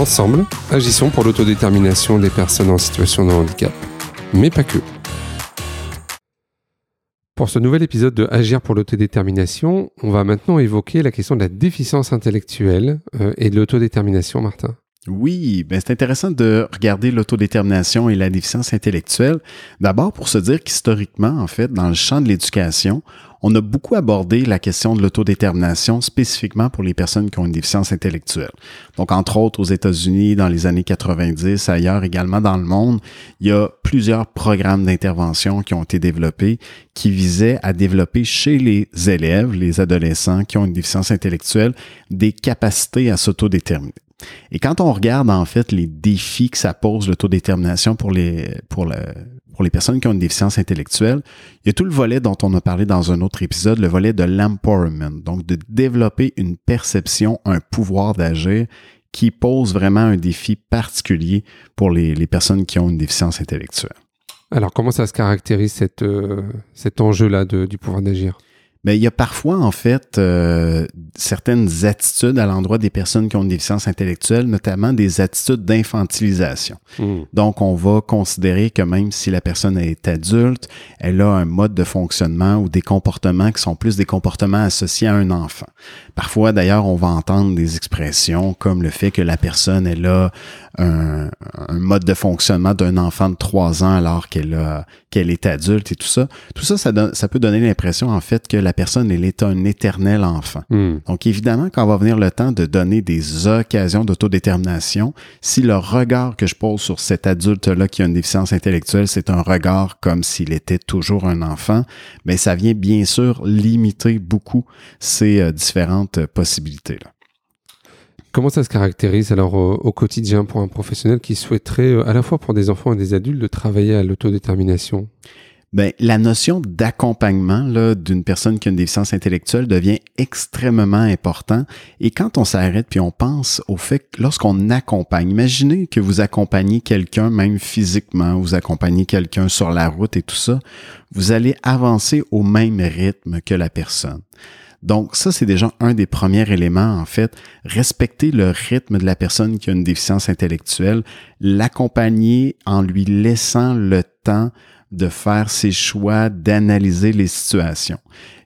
Ensemble, agissons pour l'autodétermination des personnes en situation de handicap, mais pas que. Pour ce nouvel épisode de Agir pour l'autodétermination, on va maintenant évoquer la question de la déficience intellectuelle euh, et de l'autodétermination, Martin. Oui, ben c'est intéressant de regarder l'autodétermination et la déficience intellectuelle. D'abord pour se dire qu'historiquement, en fait, dans le champ de l'éducation, on a beaucoup abordé la question de l'autodétermination spécifiquement pour les personnes qui ont une déficience intellectuelle. Donc, entre autres, aux États-Unis, dans les années 90, ailleurs également dans le monde, il y a plusieurs programmes d'intervention qui ont été développés qui visaient à développer chez les élèves, les adolescents qui ont une déficience intellectuelle, des capacités à s'autodéterminer. Et quand on regarde en fait les défis que ça pose l'autodétermination pour les pour pour les personnes qui ont une déficience intellectuelle, il y a tout le volet dont on a parlé dans un autre épisode, le volet de l'empowerment, donc de développer une perception, un pouvoir d'agir qui pose vraiment un défi particulier pour les, les personnes qui ont une déficience intellectuelle. Alors, comment ça se caractérise euh, cet enjeu-là du pouvoir d'agir? Mais il y a parfois, en fait, euh, certaines attitudes à l'endroit des personnes qui ont une déficience intellectuelle, notamment des attitudes d'infantilisation. Hmm. Donc, on va considérer que même si la personne est adulte, elle a un mode de fonctionnement ou des comportements qui sont plus des comportements associés à un enfant. Parfois, d'ailleurs, on va entendre des expressions comme le fait que la personne, elle a un, mode de fonctionnement d'un enfant de trois ans alors qu'elle qu'elle est adulte et tout ça. Tout ça, ça, ça peut donner l'impression, en fait, que la personne, elle est un éternel enfant. Hmm. Donc, évidemment, quand va venir le temps de donner des occasions d'autodétermination, si le regard que je pose sur cet adulte-là qui a une déficience intellectuelle, c'est un regard comme s'il était toujours un enfant, mais ça vient bien sûr limiter beaucoup ces euh, différentes possibilités-là. Comment ça se caractérise alors au, quotidien pour un professionnel qui souhaiterait, euh, à la fois pour des enfants et des adultes, de travailler à l'autodétermination? Ben, la notion d'accompagnement d'une personne qui a une déficience intellectuelle devient extrêmement important. Et quand on s'arrête puis on pense au fait que lorsqu'on accompagne, imaginez que vous accompagnez quelqu'un même physiquement, vous accompagnez quelqu'un sur la route et tout ça, vous allez avancer au même rythme que la personne. Donc ça, c'est déjà un des premiers éléments, en fait, respecter le rythme de la personne qui a une déficience intellectuelle, l'accompagner en lui laissant le temps de faire ses choix, d'analyser les situations.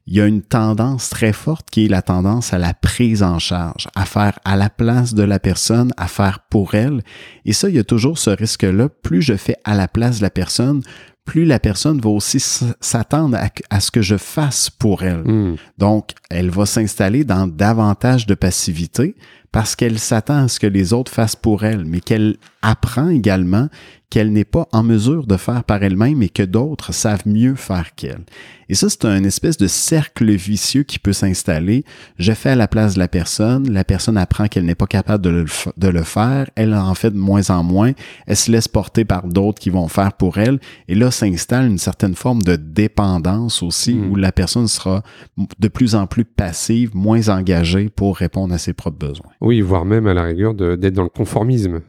Il y a une tendance très forte qui est la tendance à la prise en charge, à faire à la place de la personne, à faire pour elle. Et ça, il y a toujours ce risque-là. Plus je fais à la place de la personne, plus la personne va aussi s'attendre à, ce que je fasse pour elle. Hmm. Donc, elle va s'installer dans davantage de passivité parce qu'elle s'attend à ce que les autres fassent pour elle, mais qu'elle apprend également qu'elle n'est pas en mesure de faire par elle-même et que d'autres savent mieux faire qu'elle. Et ça, c'est un espèce de cercle vicieux qui peut s'installer. Je fais à la place de la personne, la personne apprend qu'elle n'est pas capable de le, de le, faire, elle en fait de moins en moins, elle se laisse porter par d'autres qui vont faire pour elle, et là s'installe une certaine forme de dépendance aussi, hmm. où la personne sera de plus en plus passive, moins engagée pour répondre à ses propres besoins. Oui, voire même à la rigueur d'être dans le conformisme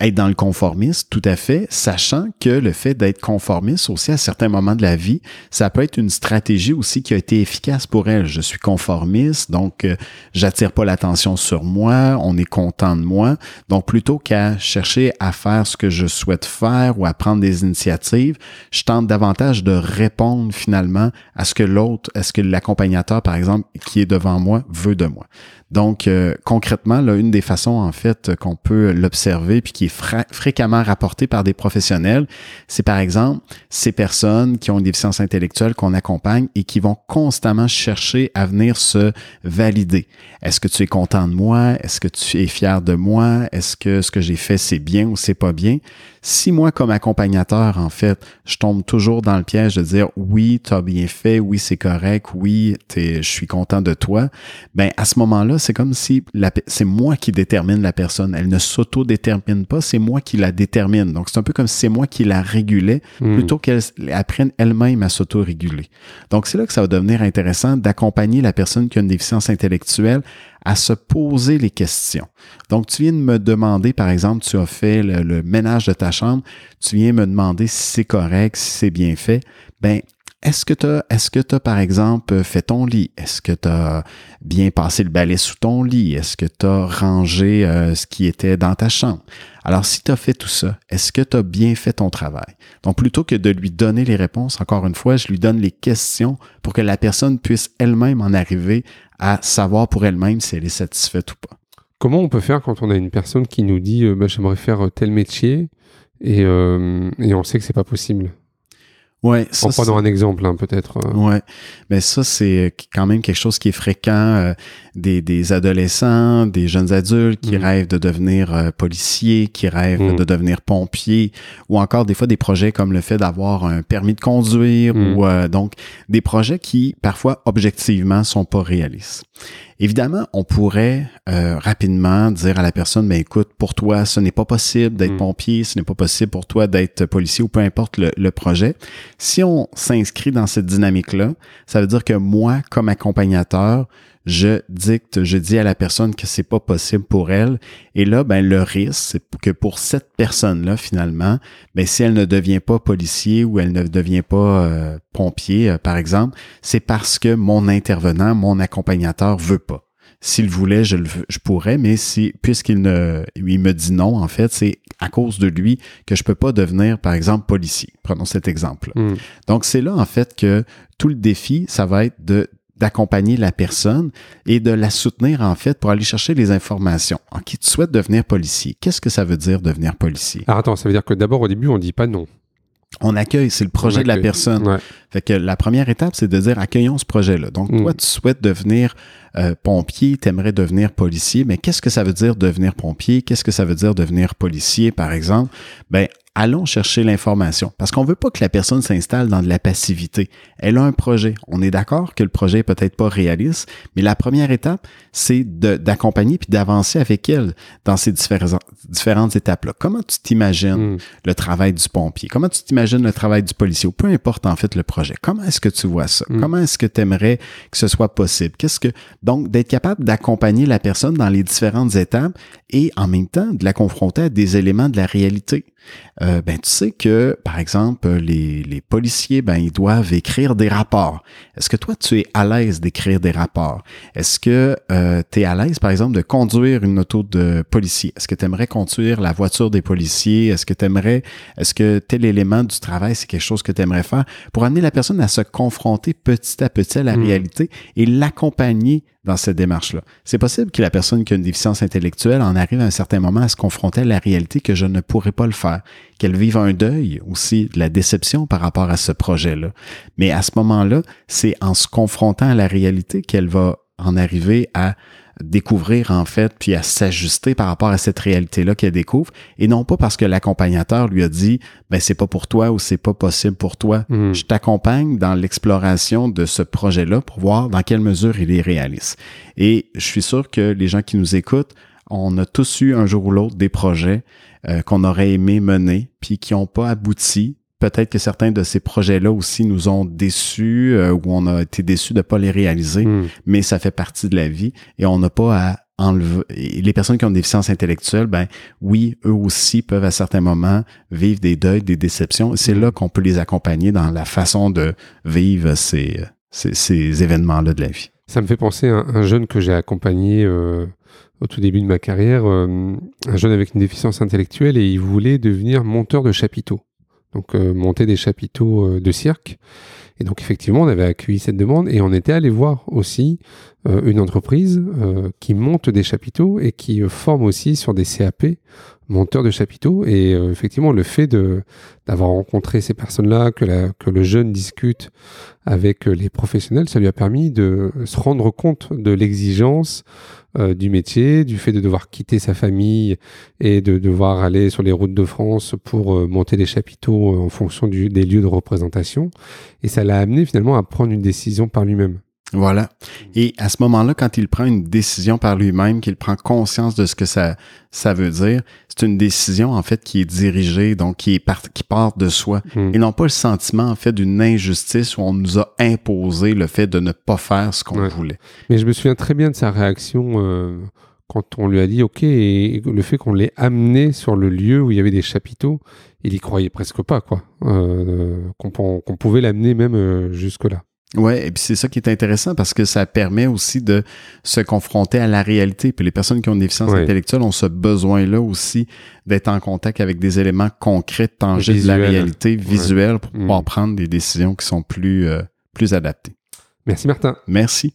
être dans le conformisme, tout à fait, sachant que le fait d'être conformiste aussi à certains moments de la vie, ça peut être une stratégie aussi qui a été efficace pour elle. Je suis conformiste, donc euh, j'attire pas l'attention sur moi, on est content de moi. Donc plutôt qu'à chercher à faire ce que je souhaite faire ou à prendre des initiatives, je tente davantage de répondre finalement à ce que l'autre, à ce que l'accompagnateur, par exemple, qui est devant moi, veut de moi. Donc, euh, concrètement, là, une des façons, en fait, qu'on peut l'observer qui est fréquemment rapportée par des professionnels, c'est par exemple ces personnes qui ont une déficience intellectuelle qu'on accompagne et qui vont constamment chercher à venir se valider. Est-ce que tu es content de moi? Est-ce que tu es fier de moi? Est-ce que ce que j'ai fait, c'est bien ou c'est pas bien? Si moi, comme accompagnateur, en fait, je tombe toujours dans le piège de dire oui, tu as bien fait, oui, c'est correct, oui, je suis content de toi, ben à ce moment-là, c'est comme si c'est moi qui détermine la personne. Elle ne s'auto-détermine pas, c'est moi qui la détermine. Donc, c'est un peu comme si c'est moi qui la régulais hmm. plutôt qu'elle apprenne elle-même à s'auto-réguler. Donc, c'est là que ça va devenir intéressant d'accompagner la personne qui a une déficience intellectuelle à se poser les questions. Donc, tu viens de me demander, par exemple, tu as fait le, ménage de ta chambre, tu viens me demander si c'est correct, si c'est bien fait. Ben, est-ce que tu as, est-ce que tu par exemple, fait ton lit? Est-ce que tu as bien passé le balai sous ton lit? Est-ce que tu as rangé euh, ce qui était dans ta chambre? Alors, si tu as fait tout ça, est-ce que tu as bien fait ton travail? Donc, plutôt que de lui donner les réponses, encore une fois, je lui donne les questions pour que la personne puisse elle-même en arriver à savoir pour elle-même si elle est satisfaite ou pas. Comment on peut faire quand on a une personne qui nous dit euh, bah, j'aimerais faire tel métier et, euh, et on sait que c'est pas possible? Ouais, ça, en prenant un exemple, hein, peut-être. Euh. Ouais, mais ça c'est quand même quelque chose qui est fréquent euh, des, des, adolescents, des jeunes adultes qui mm. rêvent de devenir euh, policiers, qui rêvent mm. de devenir pompiers, ou encore des fois des projets comme le fait d'avoir un permis de conduire, mm. ou donc des projets qui parfois objectivement sont pas réalistes. Évidemment, on pourrait euh, rapidement dire à la personne, ben écoute, pour toi, ce n'est pas possible d'être mm. pompier, ce n'est pas possible pour toi d'être policier ou peu importe le, le projet. Si on s'inscrit dans cette dynamique-là, ça veut dire que moi, comme accompagnateur, je dicte, je dis à la personne que c'est pas possible pour elle. Et là, ben, le risque, c'est que pour cette personne-là, finalement, ben, si elle ne devient pas policier ou elle ne devient pas euh, pompier, euh, par exemple, c'est parce que mon intervenant, mon accompagnateur veut pas. S'il voulait, je, le, je pourrais, mais si, puisqu'il ne, il me dit non, en fait, c'est à cause de lui que je peux pas devenir, par exemple, policier. Prenons cet exemple. Hmm. Donc, c'est là, en fait, que tout le défi, ça va être de d'accompagner la personne et de la soutenir en fait pour aller chercher les informations. En qui tu souhaites devenir policier, qu'est-ce que ça veut dire devenir policier? Alors attends, ça veut dire que d'abord au début on dit pas non. On accueille, c'est le projet de la personne. Fait que la première étape, c'est de dire accueillons ce projet-là. Donc, mm. toi, tu souhaites devenir euh, pompier, tu aimerais devenir policier, mais qu'est-ce que ça veut dire devenir pompier? Qu'est-ce que ça veut dire devenir policier, par exemple? Ben, allons chercher l'information. Parce qu'on veut pas que la personne s'installe dans de la passivité. Elle a un projet. On est d'accord que le projet est peut-être pas réaliste, mais la première étape, c'est d'accompagner puis d'avancer avec elle dans ces différentes étapes-là. Comment tu t'imagines hmm. le travail du pompier? Comment tu t'imagines le travail du policier? Peu importe en fait le projet. Comment est-ce que tu vois ça? Hmm. Comment est-ce que tu aimerais que ce soit possible? Qu'est-ce que donc d'être capable d'accompagner la personne dans les différentes étapes et en même temps de la confronter à des éléments de la réalité. Euh, ben, tu sais que, par exemple, les, les, policiers, ben, ils doivent écrire des rapports. Est-ce que toi, tu es à l'aise d'écrire des rapports? Est-ce que euh, tu es à l'aise, par exemple, de conduire une auto de policier? Est-ce que tu aimerais conduire la voiture des policiers? Est-ce que tu aimerais, est-ce que tel élément du travail, c'est quelque chose que tu aimerais faire? Pour amener la personne à se confronter petit à petit à la mmh. réalité et l'accompagner dans cette démarche-là. C'est possible que la personne qui a une déficience intellectuelle en arrive à un certain moment à se confronter à la réalité que je ne pourrais pas le faire, qu'elle vive un deuil aussi de la déception par rapport à ce projet-là. Mais à ce moment-là, c'est en se confrontant à la réalité qu'elle va en arriver à découvrir en fait, puis à s'ajuster par rapport à cette réalité-là qu'elle découvre, et non pas parce que l'accompagnateur lui a dit, ben c'est pas pour toi ou c'est pas possible pour toi. Hmm. Je t'accompagne dans l'exploration de ce projet-là pour voir dans quelle mesure il est réaliste. Et je suis sûr que les gens qui nous écoutent, on a tous eu un jour ou l'autre des projets euh, qu'on aurait aimé mener, puis qui n'ont pas abouti peut-être que certains de ces projets-là aussi nous ont déçus euh, ou on a été déçus de ne pas les réaliser, hmm. mais ça fait partie de la vie et on n'a pas à enlever. Les personnes qui ont des déficience intellectuelle, ben oui, eux aussi peuvent à certains moments vivre des deuils, des déceptions. C'est hmm. là qu'on peut les accompagner dans la façon de vivre ces, ces, événements-là de la vie. Ça me fait penser à un jeune que j'ai accompagné euh, au tout début de ma carrière, euh, un jeune avec une déficience intellectuelle et il voulait devenir monteur de chapiteaux donc euh, monter des chapiteaux euh, de cirque. Et donc effectivement, on avait accueilli cette demande et on était allé voir aussi une entreprise qui monte des chapiteaux et qui forme aussi sur des CAP monteur de chapiteaux. Et euh, effectivement, le fait d'avoir rencontré ces personnes-là, que, que le jeune discute avec euh, les professionnels, ça lui a permis de se rendre compte de l'exigence euh, du métier, du fait de devoir quitter sa famille et de devoir aller sur les routes de France pour monter des chapiteaux en fonction du, des lieux de représentation. Et ça l'a amené finalement à prendre une décision par lui-même. Voilà. Et à ce moment-là, quand il prend une décision par lui-même, qu'il prend conscience de ce que ça, ça veut dire, c'est une décision, en fait, qui est dirigée, donc qui, est part, qui part de soi. Hmm. Et non pas le sentiment, en fait, d'une injustice où on nous a imposé le fait de ne pas faire ce qu'on voulait. Mais je me souviens très bien de sa réaction euh, quand on lui a dit, OK, et le fait qu'on l'ait amené sur le lieu où il y avait des chapiteaux, il y croyait presque pas, quoi. Euh, qu'on pouvait l'amener même euh, jusque-là. Ouais, et puis c'est ça qui est intéressant parce que ça permet aussi de se confronter à la réalité. Puis les personnes qui ont une déficience intellectuelle ont ce besoin-là aussi d'être en contact avec des éléments concrets, tangibles de la réalité, visuelle, pour pouvoir mm. prendre des décisions qui sont plus, euh, plus adaptées. Merci Martin. Merci.